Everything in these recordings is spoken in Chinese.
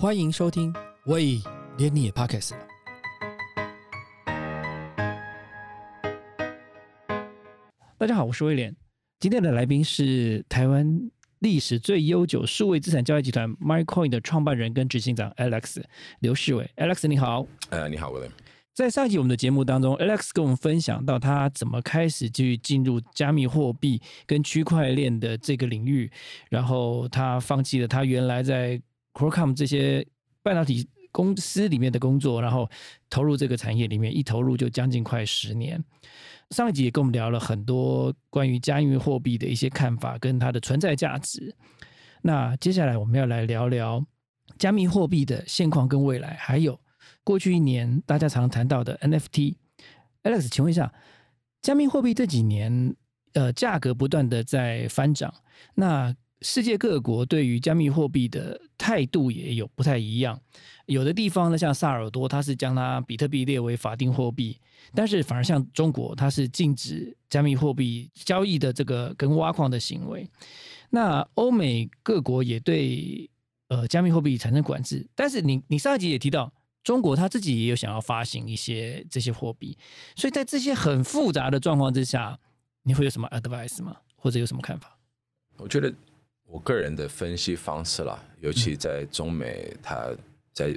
欢迎收听，喂，连你也 Podcast 了。大家好，我是威廉。今天的来宾是台湾历史最悠久数位资产交易集团 MyCoin 的创办人跟执行长 Alex 刘世伟。Alex 你好，呃，你好，William。在上一集我们的节目当中，Alex 跟我们分享到他怎么开始去进入加密货币跟区块链的这个领域，然后他放弃了他原来在 Qualcomm 这些半导体公司里面的工作，然后投入这个产业里面，一投入就将近快十年。上一集也跟我们聊了很多关于加密货币的一些看法跟它的存在价值。那接下来我们要来聊聊加密货币的现况跟未来，还有过去一年大家常谈到的 NFT。Alex，请问一下，加密货币这几年呃价格不断的在翻涨，那世界各国对于加密货币的态度也有不太一样。有的地方呢，像萨尔多，它是将它比特币列为法定货币，但是反而像中国，它是禁止加密货币交易的这个跟挖矿的行为。那欧美各国也对呃加密货币产生管制，但是你你上一集也提到，中国它自己也有想要发行一些这些货币，所以在这些很复杂的状况之下，你会有什么 advice 吗？或者有什么看法？我觉得我个人的分析方式啦，尤其在中美，它在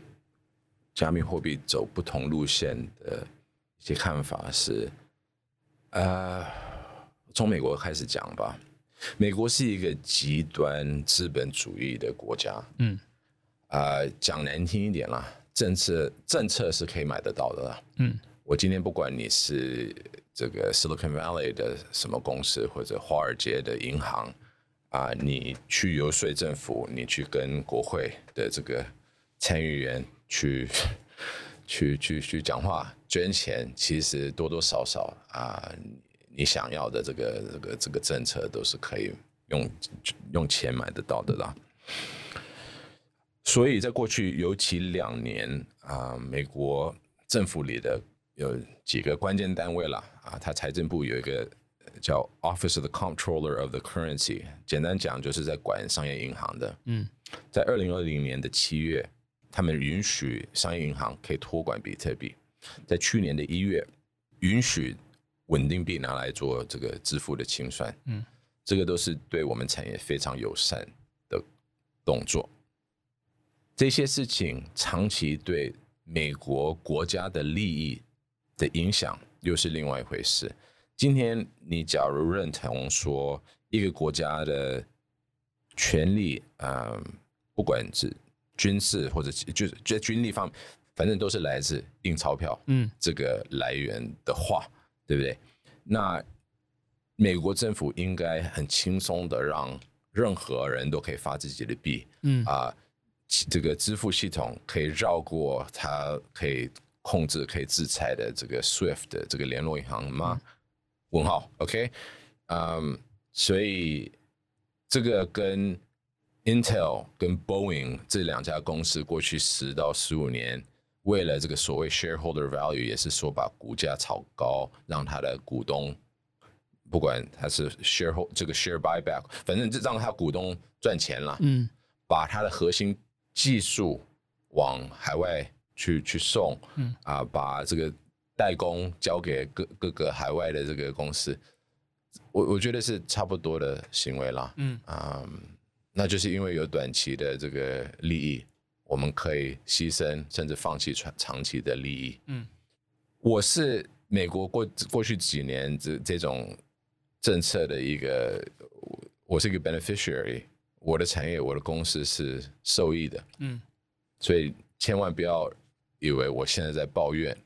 加密货币走不同路线的一些看法是，呃，从美国开始讲吧。美国是一个极端资本主义的国家，嗯，啊，讲难听一点啦，政策政策是可以买得到的啦，嗯。我今天不管你是这个 Silicon Valley 的什么公司，或者华尔街的银行，啊，你去游说政府，你去跟国会的这个。参议员去去去去讲话捐钱，其实多多少少啊，你想要的这个这个这个政策都是可以用用钱买得到的啦。所以在过去尤其两年啊，美国政府里的有几个关键单位了啊，它财政部有一个叫 Office of the Comptroller of the Currency，简单讲就是在管商业银行的。嗯，在二零二零年的七月。他们允许商业银行可以托管比特币，在去年的一月，允许稳定币拿来做这个支付的清算，嗯，这个都是对我们产业非常友善的动作。这些事情长期对美国国家的利益的影响又是另外一回事。今天你假如认同说一个国家的权力，嗯，不管是军事或者就是在军力方面，反正都是来自印钞票，嗯，这个来源的话，对不对？那美国政府应该很轻松的让任何人都可以发自己的币，嗯啊，这个支付系统可以绕过它可以控制、可以制裁的这个 SWIFT 的这个联络银行吗？问号，OK，嗯，所以这个跟。Intel 跟 Boeing 这两家公司过去十到十五年，为了这个所谓 shareholder value，也是说把股价炒高，让他的股东，不管他是 shareholder 这个 share buyback，反正就让他股东赚钱了。嗯，把他的核心技术往海外去去送，嗯啊，把这个代工交给各各个海外的这个公司，我我觉得是差不多的行为啦。嗯啊。那就是因为有短期的这个利益，我们可以牺牲甚至放弃长长期的利益。嗯，我是美国过过去几年这这种政策的一个，我是一个 beneficiary，我的产业我的公司是受益的。嗯，所以千万不要以为我现在在抱怨。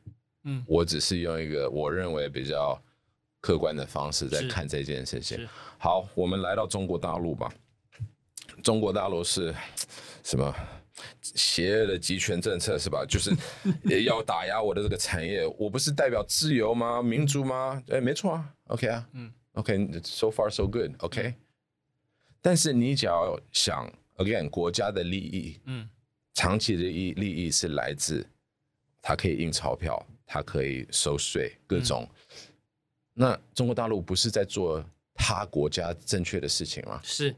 嗯，我只是用一个我认为比较客观的方式在看这件事情。好，我们来到中国大陆吧。中国大陆是什么邪恶的集权政策是吧？就是 要打压我的这个产业。我不是代表自由吗？民主吗？哎，没错啊。OK 啊，嗯，OK，so far so good，OK。但是你只要想，again，国家的利益，嗯，长期的利利益是来自它可以印钞票，它可以收税，各种。那中国大陆不是在做他国家正确的事情吗？是。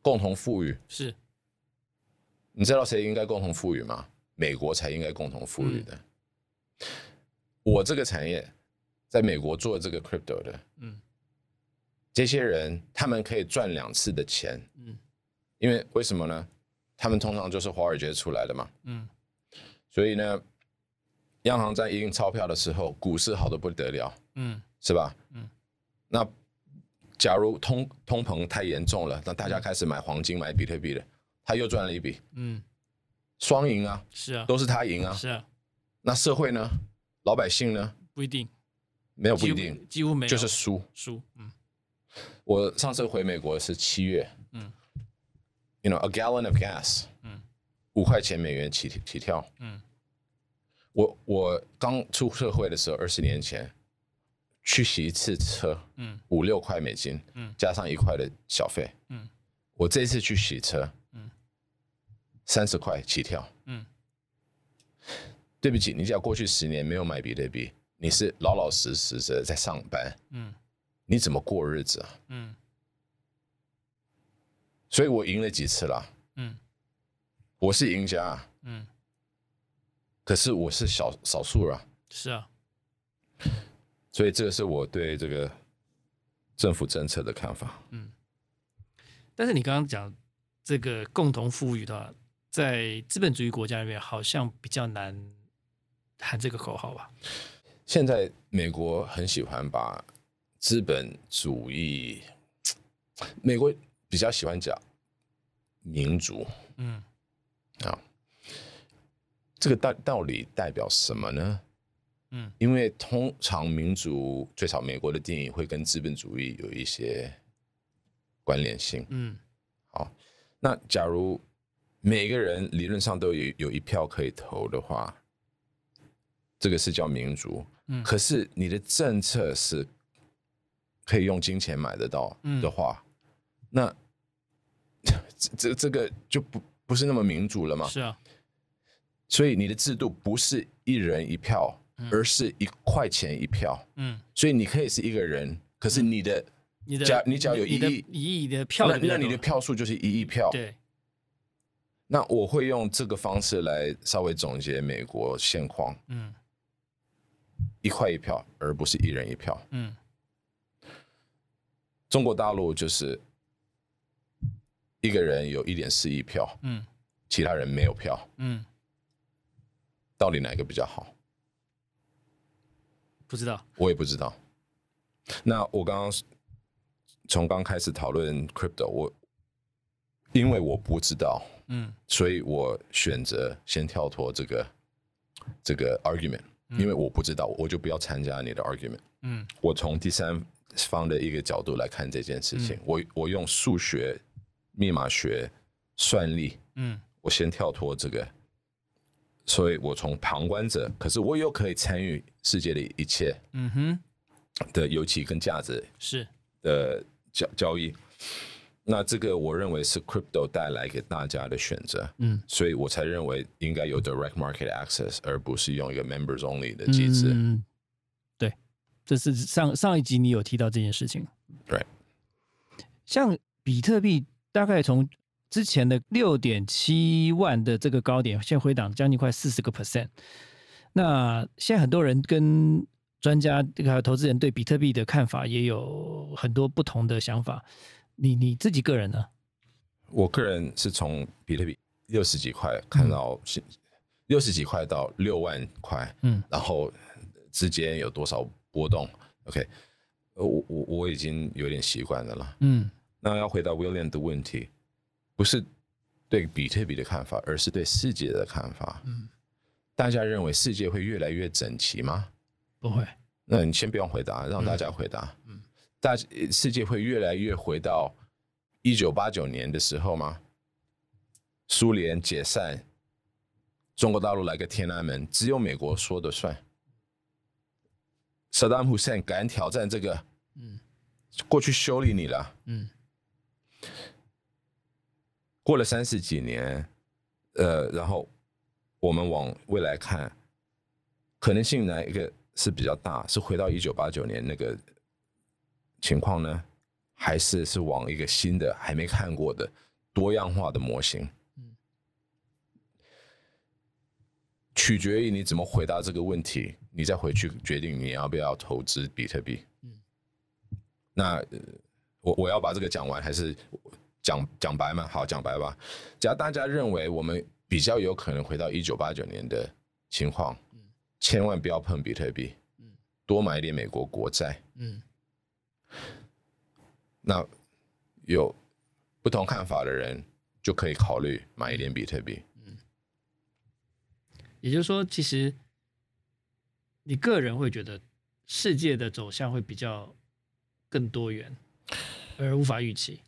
共同富裕是，你知道谁应该共同富裕吗？美国才应该共同富裕的。我这个产业在美国做这个 crypto 的，嗯这些人他们可以赚两次的钱，嗯因为为什么呢？他们通常就是华尔街出来的嘛，嗯所以呢，央行在印钞票的时候，股市好的不得了，嗯是吧？嗯，那假如通通膨太严重了，那大家开始买黄金、买比特币了，他又赚了一笔，嗯，双赢啊，是啊，都是他赢啊。是啊，那社会呢？老百姓呢？不一定，没有不一定，几乎没有，就是输。输，嗯我上次回美国是七月，嗯，you know a gallon of gas，嗯五块钱美元起起跳。嗯我我刚出社会的时候，二十年前去洗一次车，嗯五六块美金，嗯加上一块的小费。嗯我这次去洗车，嗯三十块起跳。嗯对不起，你只要过去十年没有买比特币，你是老老实实的在上班，嗯你怎么过日子啊？嗯所以我赢了几次了，嗯我是赢家啊，嗯，可是我是小少数啊，是啊，所以这个是我对这个政府政策的看法。嗯。但是你刚刚讲这个共同富裕的话，在资本主义国家里面好像比较难喊这个口号吧？现在美国很喜欢把资本主义，美国比较喜欢讲民主嗯。啊，这个道道理代表什么呢？嗯因为通常民主，最少美国的电影会跟资本主义有一些关联性。嗯好那假如每个人理论上都有有一票可以投的话，这个是叫民主。嗯可是你的政策是可以用金钱买得到嗯的话，那 这这这个就不不是那么民主了嘛？是啊，所以你的制度不是一人一票，而是一块钱一票。嗯，所以你可以是一个人，可是你的你的假你只要有一亿一亿的票那那你的票数就是一亿票。对，那我会用这个方式来稍微总结美国现况：嗯。一块一票，而不是一人一票。嗯。中国大陆就是一个人有一点四亿票，嗯。其他人没有票，嗯，到底哪个比较好？不知道，我也不知道。那我刚刚从刚开始讨论 crypto，我因为我不知道，嗯所以我选择先跳脱这个这个 argument，因为我不知道，我就不要参加你的 argument。嗯我从第三方的一个角度来看这件事情，我我用数学、密码学、算力，嗯我先跳脱这个，所以我从旁观者，可是我又可以参与世界的一切嗯哼，的尤其跟价值是，的交交易。那这个我认为是 crypto 带来给大家的选择，嗯所以我才认为应该有 direct market access，而不是用一个 members only 的机制。嗯，对，这是上上一集你有提到这件事情。对，像比特币大概从之前的六点七万的这个高点，现在回档将近快四十个 percent。那现在很多人跟专家还有投资人对比特币的看法也有很多不同的想法。你你自己个人呢？我个人是从比特币六十几块看到六十几块到六万块，嗯然后之间有多少波动？OK，呃我我我已经有点习惯了啦。嗯那要回答 William 的问题，不是对比特币的看法，而是对世界的看法。嗯，大家认为世界会越来越整齐吗？不会。那你先不用回答，让大家回答。嗯，大世界会越来越回到一九八九年的时候吗？苏联解散，中国大陆来个天安门，只有美国说的算。萨达姆 Hussein 敢挑战这个，嗯过去修理你了。嗯过了三十几年，呃，然后我们往未来看，可能性哪一个是比较大？是回到一九八九年那个情况呢，还是是往一个新的还没看过的多样化的模型？取决于你怎么回答这个问题，你再回去决定你要不要投资比特币。嗯那呃我我要把这个讲完，还是讲讲白嘛？好，讲白吧。只要大家认为我们比较有可能回到一九八九年的情况，千万不要碰比特币，嗯多买一点美国国债。嗯那有不同看法的人就可以考虑买一点比特币。也就是说，其实你个人会觉得世界的走向会比较更多元，而无法预期。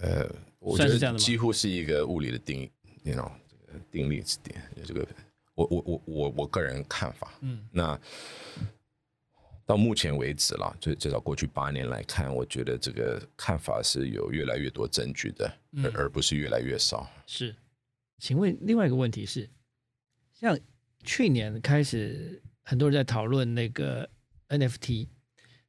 呃，我觉得几乎是一个物理的定 know，这个定律点，这个我我我我我个人看法。嗯那到目前为止了，最至少过去八年来看，我觉得这个看法是有越来越多证据的，嗯而而不是越来越少。是，请问另外一个问题是，像去年开始很多人在讨论那个 NFT，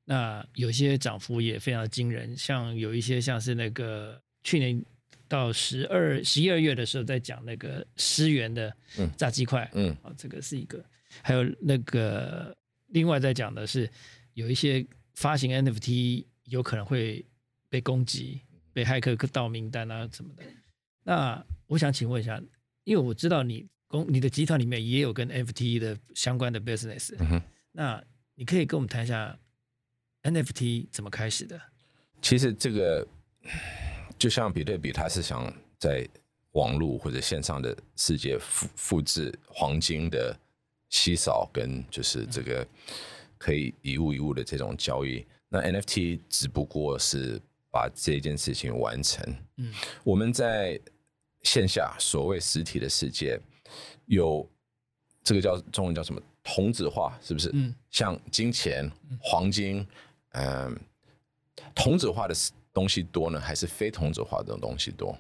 那有些涨幅也非常惊人，像有一些像是那个去年到十二十一二月的时候在讲那个思源的嗯炸鸡块，嗯啊，这个是一个，还有那个另外在讲的是有一些发行 NFT 有可能会被攻击、被骇客盗名单啊什么的。那我想请问一下，因为我知道你公你的集团里面也有跟 NFT 的相关的 business，、嗯哼，那你可以跟我们谈一下 NFT 怎么开始的？其实这个就像比特币，它是想在网络或者线上的世界复复制黄金的稀少跟就是这个可以一物一物的这种交易。那 NFT 只不过是把这件事情完成。嗯我们在线下所谓实体的世界有这个叫中文叫什么同质化，是不是？嗯像金钱、黄金，嗯、同质化的东西多呢，还是非同质化的东西多？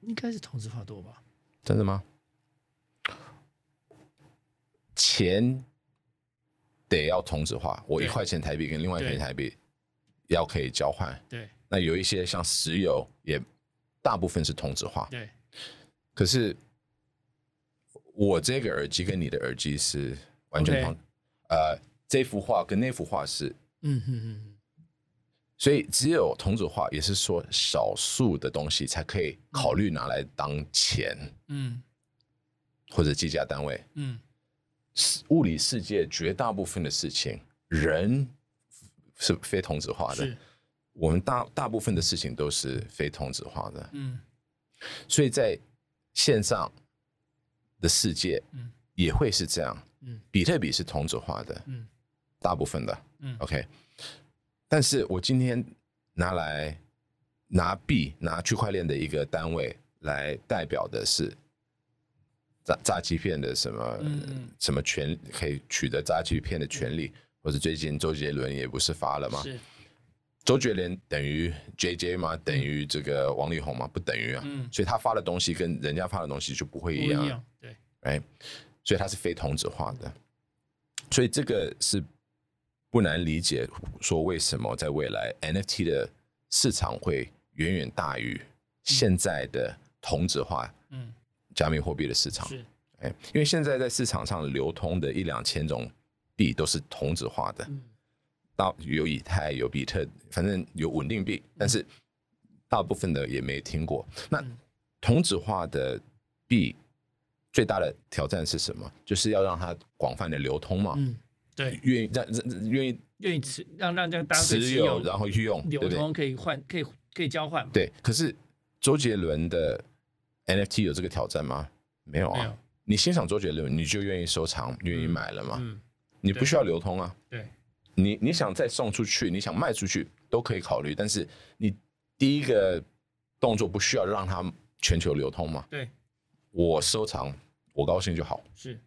应该是同质化多吧？真的吗？钱得要同质化，我一对块钱台币跟另外一块钱台币要可以交换。对那有一些像石油，也大部分是同质化。对，可是我这个耳机跟你的耳机是完全同呃，这幅画跟那幅画是，嗯嗯嗯所以只有同质化，也是说少数的东西才可以考虑拿来当钱嗯或者计价单位。嗯物理世界绝大部分的事情，人是非同质化嗯，的，我们大大部分的事情都是非同质化的。嗯所以在线上的世界嗯也会是这样。嗯比特币是同质化的，嗯大部分的嗯，OK。但是我今天拿来拿币拿区块链的一个单位来代表的是炸炸欺骗的什么、什么权可以取得炸欺骗的权利，或者最近周杰伦也不是发了吗？是周杰伦等于 JJ 吗？等于这个王力宏吗？不等于啊。嗯所以他发的东西跟人家发的东西就不会一样，对，哎，所以它是非同质化的，所以这个是不难理解，说为什么在未来 NFT 的市场会远远大于现在的同质化嗯。加密货币的市场，是。哎，因为现在在市场上流通的一两千种币都是同质化的，嗯。到有以太有比特，反正有稳定币，但是大部分的也没听过。那嗯。同质化的币最大的挑战是什么？就是要让它广泛的流通嘛，嗯对，愿意让让愿意愿意持让让这个持持有然后去用？流通可以换可以可以交换嘛？对。可是周杰伦的 NFT 有这个挑战吗？没有啊。你欣赏周杰伦，你就愿意收藏，愿意买了嘛？嗯你不需要流通啊。对你你想再送出去，你想卖出去都可以考虑，但是你第一个动作不需要让它全球流通嘛？对我收藏，我高兴就好。是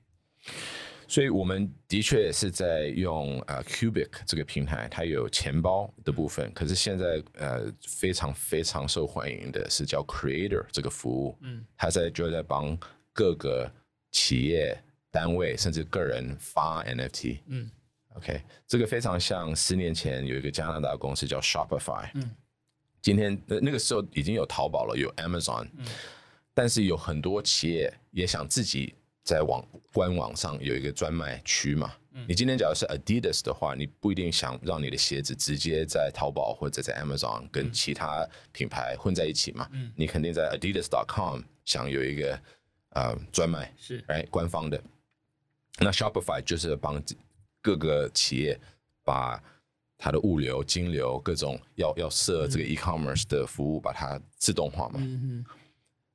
所以我们的确也是在用呃 Cubic 这个平台，它有钱包的部分，可是现在呃非常非常受欢迎的是叫 Creator 这个服务，嗯。它在就在帮各个企业单位甚至个人发 NFT。嗯。OK，这个非常像十年前有一个加拿大公司叫 Shopify，嗯。今天呃那个时候已经有淘宝了，有 Amazon，嗯、但是有很多企业也想自己在网官网上有一个专卖区嘛。你今天假如是 Adidas 的话，你不一定想让你的鞋子直接在淘宝或者在 Amazon 跟其他品牌混在一起嘛？嗯，你肯定在 Adidas.com 想有一个呃专卖是哎官方的。那 Shopify 就是帮各个企业把它的物流、金流各种要要设这个 e-commerce 的服务，把它自动化嘛。嗯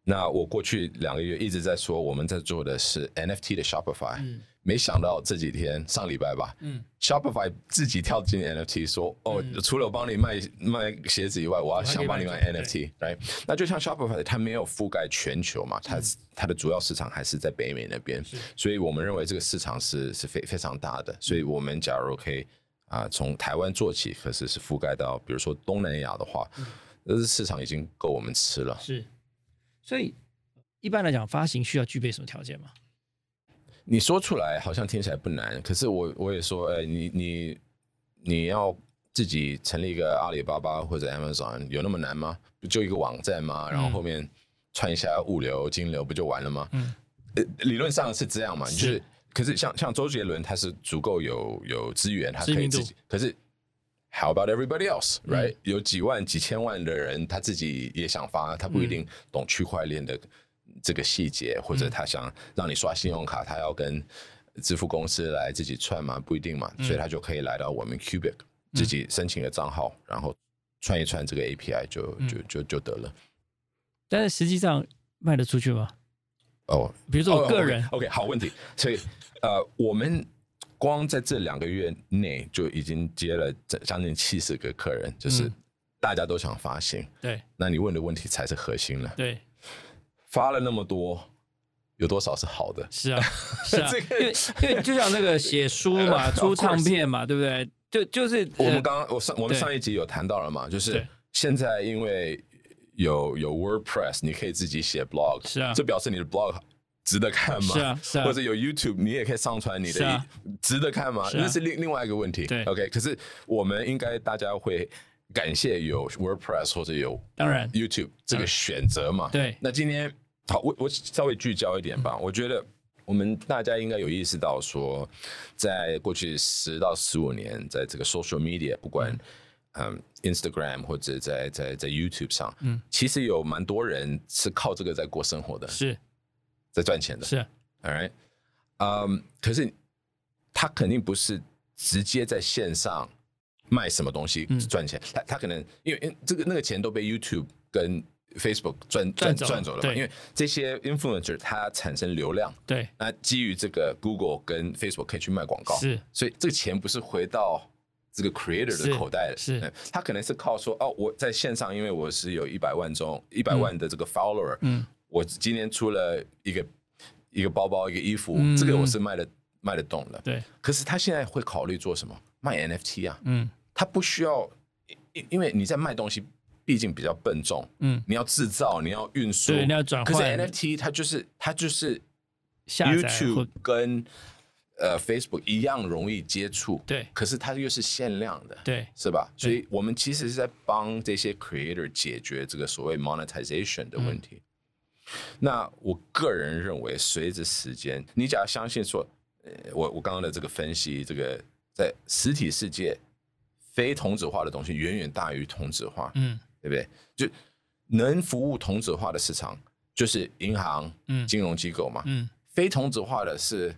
那我过去两个月一直在说，我们在做的是 NFT 的 Shopify，、没想到这几天上礼拜吧，嗯。Shopify 自己跳进 NFT 说，哦，除了我帮你卖卖鞋子以外，我要想帮你卖嗯还可以卖 NFT，right？那就像 Shopify，它没有覆盖全球嘛，它嗯它的主要市场还是在北美那边，所以我们认为这个市场是是非非常大的，所以我们假如可以啊从台湾做起，可是是覆盖到比如说东南亚的话，嗯这市场已经够我们吃了。是，所以一般来讲，发行需要具备什么条件吗？你说出来好像听起来不难，可是我我也说，哎，你你你要自己成立一个阿里巴巴或者 Amazon，有那么难吗？不就一个网站吗？然后后面串一下物流、金流，不就完了吗？嗯，呃，理论上是这样嘛，是就是，可是像像周杰伦，他是足够有有资源，他可以自己，可是。How about everybody else, 嗯。right？、有几万、几千万的人，他自己也想发，他不一定懂区块链的这个细节，或嗯。者他想让你刷信用卡，他要跟支付公司来自己串嘛，不一定嘛，嗯。所以他就可以来到我们 Cubic 自己申请个账号，然后串一串这个 API 就嗯。就就就得了。但是实际上卖得出去吗？哦，比如说我个人，o k 好问题。所以呃，我们光在这两个月内就已经接了这将近七十个客人，就是嗯大家都想发行。对那你问的问题才是核心了。对，发了那么多，有多少是好的？是啊 是啊，这个因为因为就像那个写书嘛，出唱片嘛，对不对？就就是呃我们刚刚我上我们上一集有谈到了嘛，就是现在因为有有 WordPress，你可以自己写 blog，是啊这表示你的 blog 值得看吗？是啊是啊。或者有 YouTube，你也可以上传你的是啊，值得看吗？是啊。那是另另外一个问题。对，OK，可是我们应该大家会感谢有 WordPress 或者有当然。YouTube 这个选择嘛。对。那今天好，我我稍微聚焦一点吧。我觉得我们大家应该有意识到说，在过去十到十五年，在这个 social media，不管嗯 Instagram 或者在在在 YouTube 上，嗯，其实有蛮多人是靠这个在过生活的，是在赚钱的。是。啊 All right，嗯、可是他肯定不是直接在线上卖什么东西嗯。赚钱，他他可能因为因为这个那个钱都被 YouTube 跟 Facebook 赚赚赚走了。因为这些 influencer 他产生流量，对。那基于这个 Google 跟 Facebook 可以去卖广告，是。所以这个钱不是回到这个 creator 的口袋了，是。嗯他可能是靠说哦，我在线上，因为我是有一百万中一百万的这个 follower，嗯我今天出了一个一个包包一个衣服，嗯。这个我是卖的卖得动的，对。可是他现在会考虑做什么？卖 NFT 啊，嗯。他不需要，因因为你在卖东西，毕竟比较笨重，嗯。你要制造，你要运输，对你要转。可是 NFT 它就是它就是 YouTube 跟呃 Facebook 一样容易接触，对。可是它又是限量的，对是吧？所以我们其实是在帮这些 creator 解决这个所谓 monetization 的问题。那我个人认为，随着时间，你只要相信说，呃，我我刚刚的这个分析，这个在实体世界，非同质化的东西远远大于同质化，嗯对不对？就能服务同质化的市场，就是银行、嗯金融机构嘛。嗯非同质化的是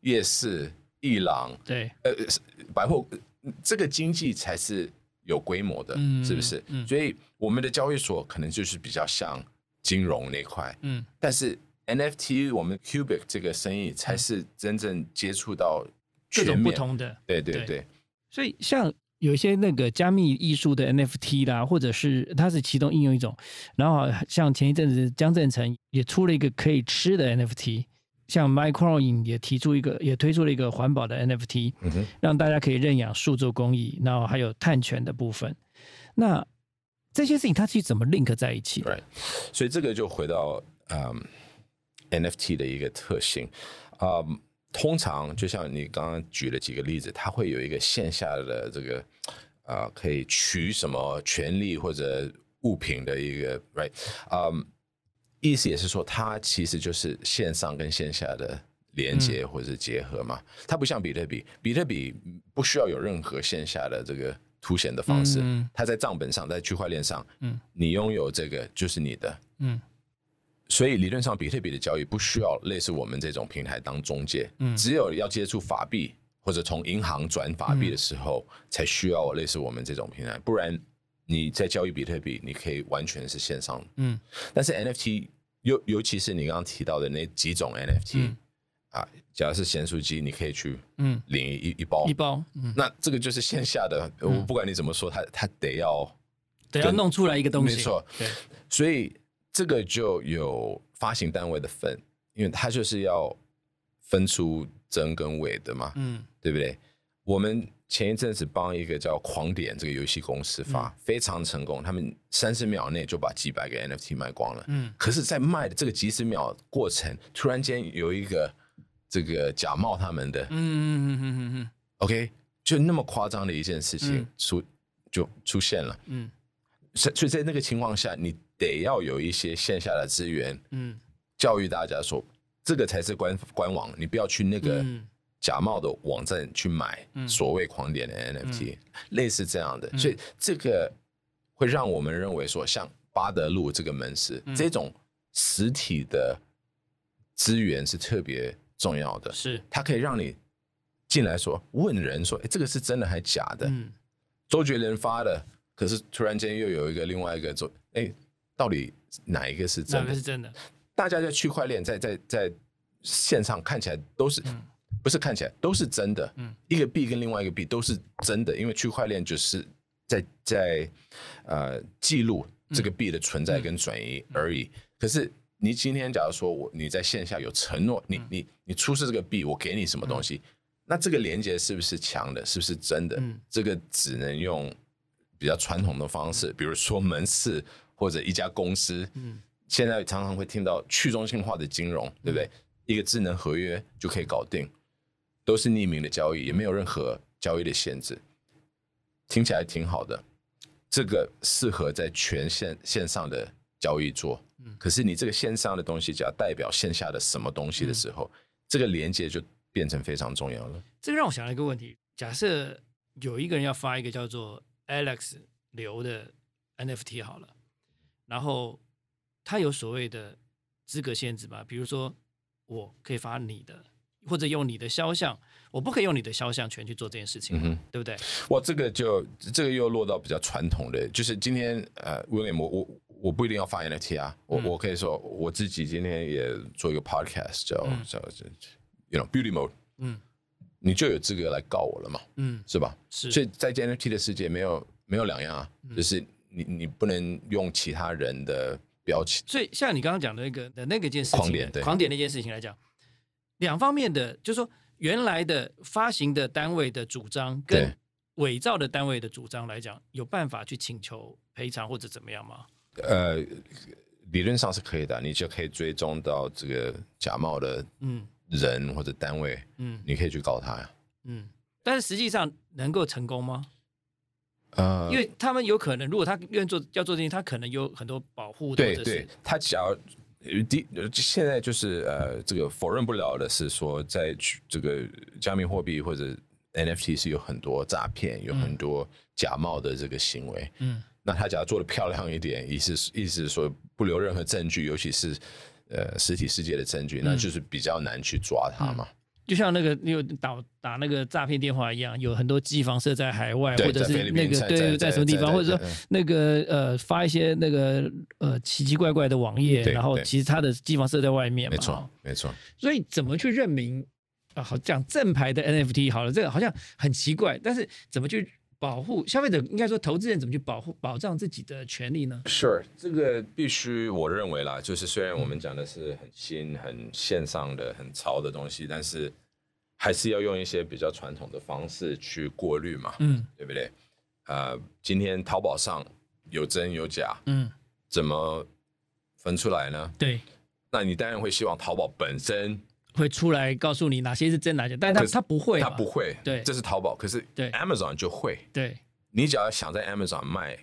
夜市、伊朗、对呃是百货，呃这个经济才是有规模的，嗯是不是？嗯所以我们的交易所可能就是比较像金融那块，嗯。但是 NFT 我们 Cubic 这个生意才是真正接触到各种全面，不同的，对对对。对，所以像有一些那个加密艺术的 NFT 啦，或者是它是其中应用一种，然后像前一阵子江振成也出了一个可以吃的 NFT，像 Microin 也提出一个，也推出了一个环保的 NFT，嗯哼，让大家可以认养数做公益，然后还有碳权的部分。那这些事情它是怎么 link 在一起的？Right，所以这个就回到嗯 NFT 的一个特性，啊，通常就像你刚刚举了几个例子，它会有一个线下的这个呃可以取什么权利或者物品的一个 right，嗯，意思也是说，它其实就是线上跟线下的连接或者是结合嘛。它不像比特币，比特币不需要有任何线下的这个凸显的方式，嗯它在账本上，在区块链上，嗯，你拥有这个就是你的，嗯。所以理论上，比特币的交易不需要类似我们这种平台当中介，嗯。只有要接触法币或者从银行转法币的时候，才需要类似我们这种平台，不然你在交易比特币，你可以完全是线上。嗯。但是 NFT 尤尤其是你刚刚提到的那几种 NFT、嗯。啊，假如是咸酥鸡，你可以去嗯，领一一包。一，包，嗯，那这个就是线下的，我不管你怎么说，他他得要得要弄出来一个东西，没错，对，所以这个就有发行单位的分，因为它就是要分出真跟伪的嘛，嗯。对不对？我们前一阵子帮一个叫狂点这个游戏公司发，嗯。非常成功，他们三十秒内就把几百个 NFT 卖光了。嗯。可是，在卖的这个几十秒过程，突然间有一个这个假冒他们的、嗯嗯嗯嗯嗯 OK，就那么夸张的一件事情嗯。出、就出现了。嗯。所以所以在那个情况下，你得要有一些线下的资源，嗯。教育大家说，这个才是官官网，你不要去那个嗯。假冒的网站去买嗯。所谓狂点的 NFT，、类似这样的，所以这个会让我们认为说，像巴德路这个门市、嗯。这种实体的资源是特别重要的，是，它可以让你进来说问人说，哎，这个是真的还假的？嗯。周杰伦发的，可是突然间又有一个另外一个周，哎，到底哪一个是真的？个是真的？大家在区块链在在在线上看起来都是、不是看起来都是真的，嗯。一个币跟另外一个币都是真的，因为区块链就是在在呃记录这个币的存在跟转移而已。可是你今天假如说我你在线下有承诺，你你你出示这个币，我给你什么东西，那这个连接是不是强的？是不是真的？嗯这个只能用比较传统的方式，比如说门市或者一家公司，嗯现在常常会听到去中心化的金融，对不对？一个智能合约就可以搞定，都是匿名的交易，也没有任何交易的限制，听起来挺好的。这个适合在全线线上的交易做，可是你这个线上的东西，只要代表线下的什么东西的时候，这个连接就变成非常重要了。这个让我想到一个问题：假设有一个人要发一个叫做 Alex 流的 NFT 好了，然后他有所谓的资格限制吧？比如说，我可以发你的，或者用你的肖像，我不可以用你的肖像权去做这件事情，嗯对不对？哇，这个就这个又落到比较传统的，就是今天呃，William，我我我不一定要发 NFT 啊，我、我可以说我自己今天也做一个 podcast 叫、叫叫，you know beauty mode，嗯。你就有资格来告我了嘛，嗯，是吧？是，所以在 NFT 的世界没有没有两样啊，就是你你不能用其他人的标签，所以像你刚刚讲的那个的那个件事情，狂点对。狂点那件事情来讲，两方面的，就是说原来的发行的单位的主张跟伪造的单位的主张来讲，有办法去请求赔偿或者怎么样吗？呃，理论上是可以的，你就可以追踪到这个假冒的嗯人或者单位，嗯你可以去告他呀。嗯，但是实际上能够成功吗？呃，因为他们有可能，如果他愿意做要做这件事情，他可能有很多保护对对，他只要呃第呃现在就是呃，这个否认不了的是说，在这个加密货币或者 NFT 是有很多诈骗，有很多假冒的这个行为。嗯那他假如做的漂亮一点，意思意思是说不留任何证据，尤其是呃实体世界的证据，那就是比较难去抓他嘛。就像那个你有打打那个诈骗电话一样，有很多机房设在海外，或者是那个对在什么地方，或者说那个呃发一些那个呃奇奇怪怪的网页，然后其实它的机房设在外面嘛，没错，没错。所以怎么去认明啊？好讲正牌的 NFT 好了，这个好像很奇怪，但是怎么去保护消费者？应该说投资人怎么去保护保障自己的权利呢？Sure，这个必须我认为啦，就是虽然我们讲的是很新、很线上的、很潮的东西，但是还是要用一些比较传统的方式去过滤嘛，嗯对不对？呃，今天淘宝上有真有假，嗯，怎么分出来呢？对，那你当然会希望淘宝本身会出来告诉你哪些是真哪些，但是它可是它不会嘛，它不会，对这是淘宝，可是对 Amazon 就会。对。你只要想在 Amazon 卖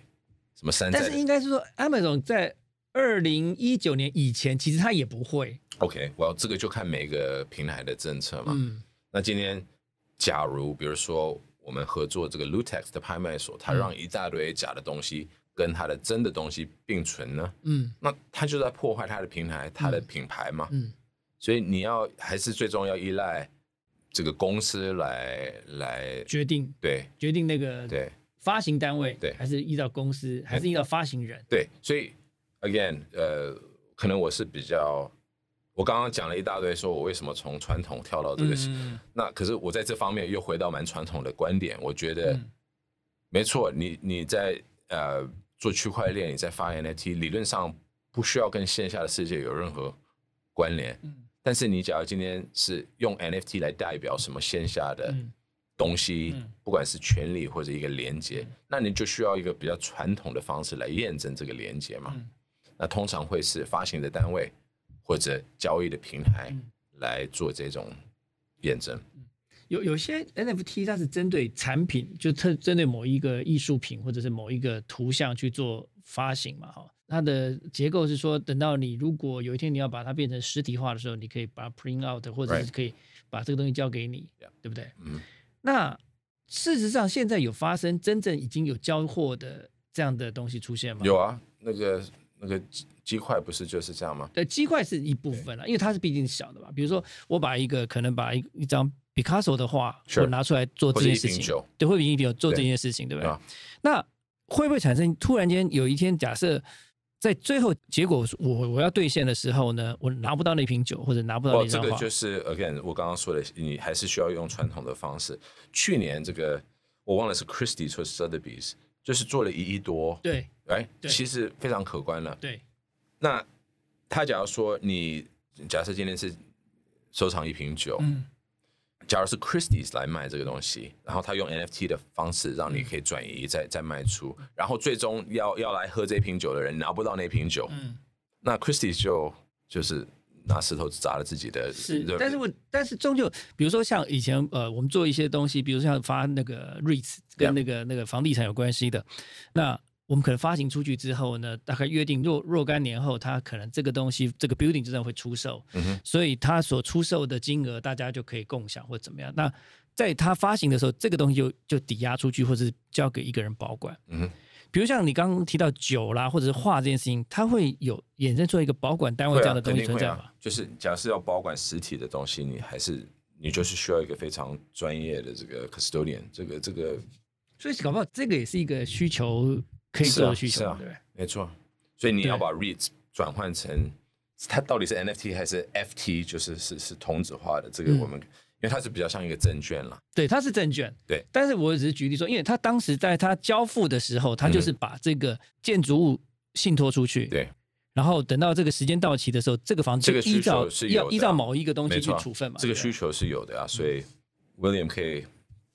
什么山寨，但是应该是说，Amazon 在二零一九年以前，其实他也不会。OK，我、well, 这个就看每个平台的政策嘛。嗯那今天假如比如说我们合作这个 Lutex 的拍卖所，它嗯让一大堆假的东西跟它的真的东西并存呢，嗯那它就在破坏它的平台、它的品牌嘛。嗯所以你要还是最终要依赖这个公司来来决定对决定那个对发行单位，对还是依照公司，还是依照发行人？对，所以 again 呃，可能我是比较。我刚刚讲了一大堆，说我为什么从传统跳到这个，嗯那可是我在这方面又回到蛮传统的观点，我觉得、嗯没错，你你在呃做区块链，你在发 NFT，理论上不需要跟线下的世界有任何关联。嗯但是你假如今天是用 NFT 来代表什么线下的嗯东西，嗯不管是权利或者一个连接，那你就需要一个比较传统的方式来验证这个连接嘛。嗯那通常会是发行的单位或者交易的平台嗯来做这种验证。有有些 NFT 它是针对产品，就特针对某一个艺术品或者是某一个图像去做发行嘛，哈。它的结构是说，等到你如果有一天你要把它变成实体化的时候，你可以把它 print out，或者是可以把这个东西交给你对不对？嗯，那事实上现在有发生真正已经有交货的这样的东西出现吗？有啊，那个那个鸡鸡块不是就是这样吗？呃，鸡块是一部分了，因为它是毕竟是小的嘛。比如说，我把一个可能把一一张 Picasso 的画，我拿出来做这件事情对，会比一定有做这件事情，对不对？对啊那会不会产生突然间有一天，假设在最后结果我我要兑现的时候呢，我拿不到那瓶酒，或者拿不到哦，那张画，这个就是 again，我刚刚说的，你还是需要用传统的方式。去年这个我忘了是 Christie 或是 Sotheby's，就是做了一亿多，对哎，对其实非常可观了。对，那他假如说你假设今天是收藏一瓶酒，嗯假如是 Christie's 来卖这个东西，然后他用 NFT 的方式让你可以转移再再卖出，然后最终要要来喝这瓶酒的人拿不到那瓶酒，嗯，那 Christie's 就就是拿石头砸了自己的是认，但是我但是终究，比如说像以前呃，我们做一些东西，比如像发那个 REITs 跟那个那个房地产有关系的，那我们可能发行出去之后呢，大概约定若若干年后，它可能这个东西这个 building 真的会出售，所以它所出售的金额大家就可以共享或怎么样。那在它发行的时候，这个东西就就抵押出去，或者是交给一个人保管。嗯哼，比如像你刚刚提到酒啦，或者是画这件事情，它会有衍生出一个保管单位这样的东西存在吗？啊。就是假设要保管实体的东西，你还是你就是需要一个非常专业的这个 custodian，这个这个所以搞不好这个也是一个需求可以做的需求，是啊对？没错。所以你要把 REITs 转换成它到底是 NFT 还是 FT，就是是是同质化的。这个嗯我们、因为它是比较像一个证券啦，对，它是证券，对。但是我只是举例说，因为他当时在他交付的时候，他就是把这个建筑物信托出去，。嗯对，然后等到这个时间到期的时候，这个房子这个需就依照求是要依照某一个东西去，处分嘛。这个需求是有的啊，所以 William 可以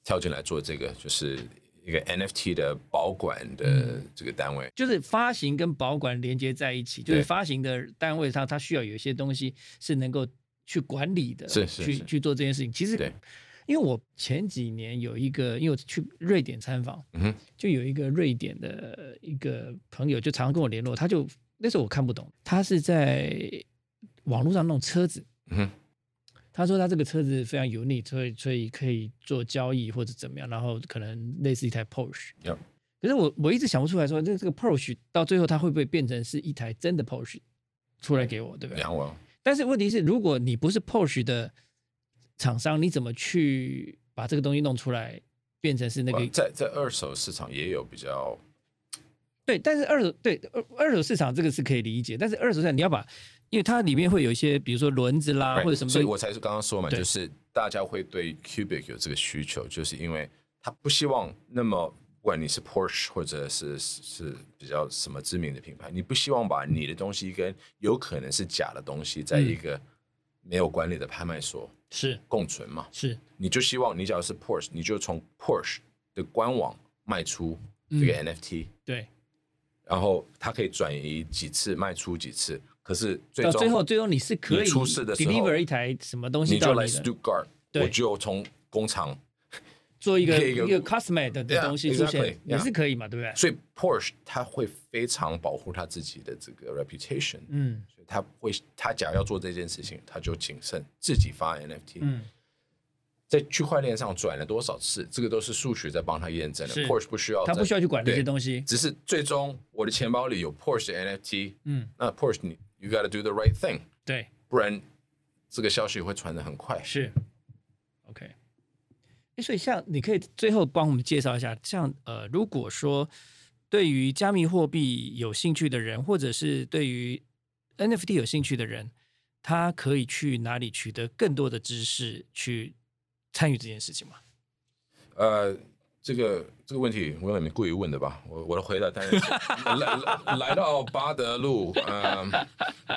跳进来做这个，就是一个 NFT 的保管嗯。的这个单位。就是发行跟保管连接在一起，就是发行的单位上它需要有一些东西是能够去管理的，是是是。去去做这件事情。其实对，因为我前几年有一个，因为我去瑞典参访，嗯哼，就有一个瑞典的一个朋友，就常常跟我联络，他就那时候我看不懂，他是在网络上弄车子，嗯哼，他说他这个车子非常 unique，所以所以可以做交易或者怎么样，然后可能类似一台 Porsche。可是我我一直想不出来说，这这个 Porsche 到最后它会不会变成是一台真的 Porsche 出来给我，对不对？两万。但是问题是，如果你不是 Porsche 的厂商，你怎么去把这个东西弄出来，变成是那个在在二手市场也有比较对，但是二手对二二手市场这个是可以理解，但是二手市场你要把，因为它里面会有一些比如说轮子啦或者什么，所以我才是刚刚说嘛，就是大家会对 Cubic 有这个需求，就是因为他不希望那么。不管你是 Porsche 或者是是是比较什么知名的品牌，你不希望把你的东西跟有可能是假的东西，在一个没有管理的拍卖所是共存嘛？是你就希望你只要是 Porsche，你就从 Porsche 的官网卖出这个 NFT，、对，然后它可以转移几次，卖出几次。可是最终到最后最后你是可以出事的时候 deliver 一台什么东西你就来，Stuttgart，对我就从工厂 做一个一个 cosmet 的 Yeah, 东西出现 exactly, 也.是可以嘛，对不对？所以 Porsche 他会非常保护他自己的这个 reputation，嗯所以他会他假如要做这件事情，他就谨慎自己发 NFT，、嗯，在区块链上转了多少次，这个都是数学在帮他验证的，Porsche 不需要他，不需要去管这些东西。只是最终我的钱包里有 Porsche 的 NFT，嗯，那 Porsche 你 you gotta do the right thing，对，不然这个消息会传的很快。是 OK。诶所以像你可以最后帮我们介绍一下，像呃，如果说对于加密货币有兴趣的人，或者是对于 NFT 有兴趣的人，他可以去哪里取得更多的知识，去参与这件事情吗？呃，这个这个问题，我也没故意问的吧？我我的回答当然是来来 来到巴德路，嗯、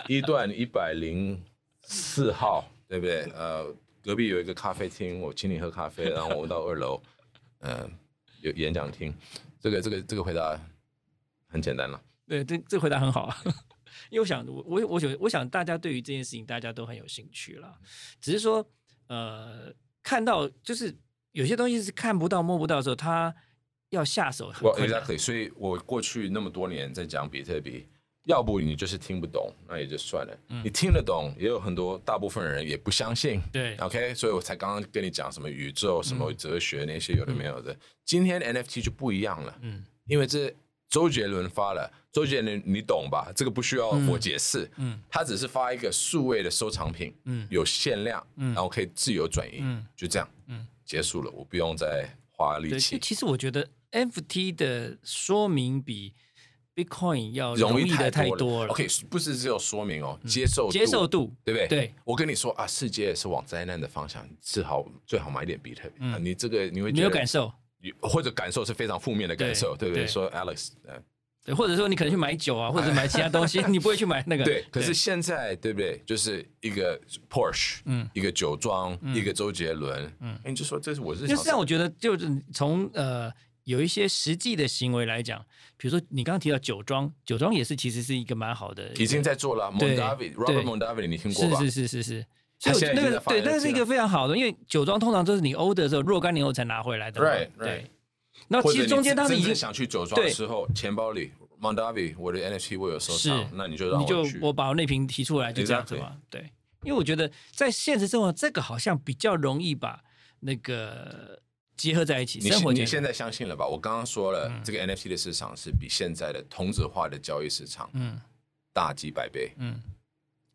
一段一百零四号，对不对？呃，隔壁有一个咖啡厅，我请你喝咖啡，然后我到二楼，嗯、有演讲厅。这个这个这个回答很简单了。对，这这回答很好啊，因为我想，我我我想，我想大家对于这件事情，大家都很有兴趣啦。只是说，呃，看到就是有些东西是看不到、摸不到的时候，他要下手很我困难。exactly，所以我过去那么多年在讲比特币，要不你就是听不懂，那也就算了；你听得懂，也有很多大部分人也不相信。嗯对。OK，所以我才刚刚跟你讲什么宇宙、什么哲学那些有的没有的。今天 NFT 就不一样了，嗯因为这周杰伦发了，周杰伦你懂吧？这个不需要我解释，嗯。他只是发一个数位的收藏品，嗯。有限量，然后可以自由转移，嗯。就这样，嗯结束了，我不用再花力，气。其实我觉得 NFT 的说明比 Bitcoin 要容易的太多多了。OK，不是只有说明哦，接受接受度，对不对？对，我跟你说啊，世界是往灾难的方向，最好最好买点比特币。啊你这个你会没觉得有感受，或者感受是非常负面的感受，对对不对？说 Alex，呃，对，或者说你可能去买酒啊，或者买其他东西，你不会去买那个。对。可是现在对不对？就是一个 Porsche，嗯一个酒庄，一个周杰伦，嗯，你就说这是我日常就是让我觉得，就是从呃有一些实际的行为来讲，比如说你刚刚提到酒庄，酒庄也是其实是一个蛮好的，已经在做了。对 Mondavi 对 Robert Mondavi，你听过吧？是是是是是。对那个是一个非常好的，因为酒庄通常都是你 order 的时候若干年后才拿回来的对 right。那其实中间他们真正已经想去酒庄的对时候，钱包里 Mondavi 我的 NFT 我有收藏，那你就让你就我去。我把我那瓶提出来，就这样子嘛。对，因为我觉得在现实生活，这个好像比较容易把那个结合在一起。你生活你现在相信了吧？我刚刚说了，这个 NFT 的市场是比现在的同质化的交易市场嗯大几百倍，嗯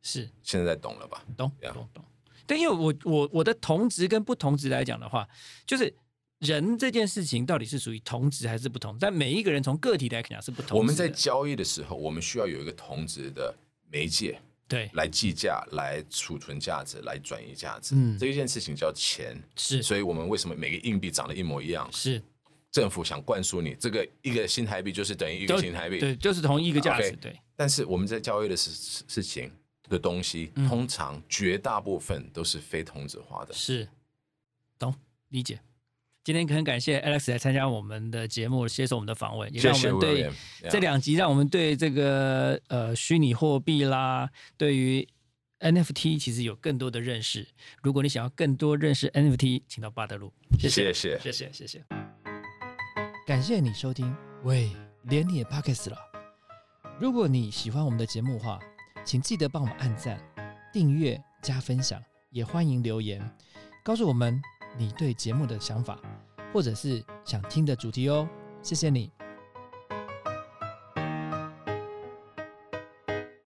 是现在懂了吧？懂懂懂。对，因为我我我的同值跟不同值来讲的话，就是人这件事情到底是属于同值还是不同？但每一个人从个体来讲是不同的。我们在交易的时候，我们需要有一个同质的媒介对来计价、来储存价值、来转移价值。嗯这一件事情叫钱，是所以我们为什么每个硬币长得一模一样？是政府想灌输你这个一个新台币就是等于一个新台币，对，就是同一个价值对。但是我们在交易的事事事情的东西，嗯通常绝大部分都是非同质化的。是，懂理解。今天很感谢 Alex 来参加我们的节目，接受我们的访问，也让我们对这两集，让我们对这个呃虚拟货币啦，对于 NFT 其实有更多的认识。如果你想要更多认识 NFT，请到巴德路。谢谢，谢谢，谢谢，谢谢。感谢你收听，喂，连你也 p o c k 了。如果你喜欢我们的节目的话，请记得帮我们按赞、订阅、加分享，也欢迎留言告诉我们。你对节目的想法，或者是想听的主题哦。谢谢你。